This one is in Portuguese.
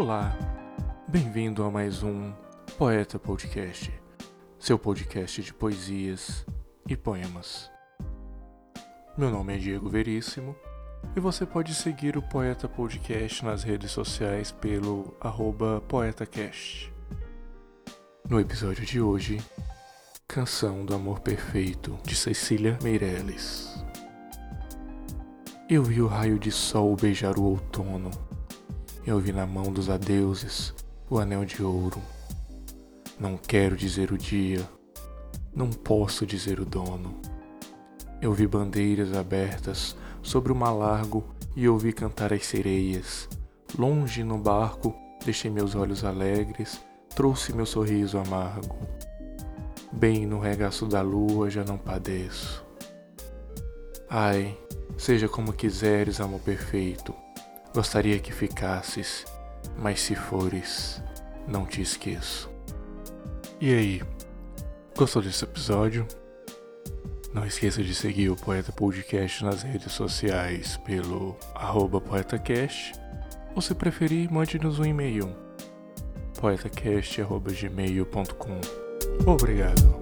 Olá, bem-vindo a mais um Poeta Podcast, seu podcast de poesias e poemas. Meu nome é Diego Veríssimo e você pode seguir o Poeta Podcast nas redes sociais pelo poetacast. No episódio de hoje, Canção do Amor Perfeito, de Cecília Meirelles. Eu vi o raio de sol beijar o outono. Eu vi na mão dos adeuses o anel de ouro. Não quero dizer o dia, não posso dizer o dono. Eu vi bandeiras abertas sobre o mar largo e ouvi cantar as sereias. Longe no barco, deixei meus olhos alegres, trouxe meu sorriso amargo. Bem no regaço da lua já não padeço. Ai, seja como quiseres, amor perfeito, gostaria que ficasses, mas se fores, não te esqueço. E aí, gostou desse episódio? Não esqueça de seguir o Poeta Podcast nas redes sociais pelo poetacast, ou se preferir, mande-nos um e-mail poetacast.gmail.com Obrigado.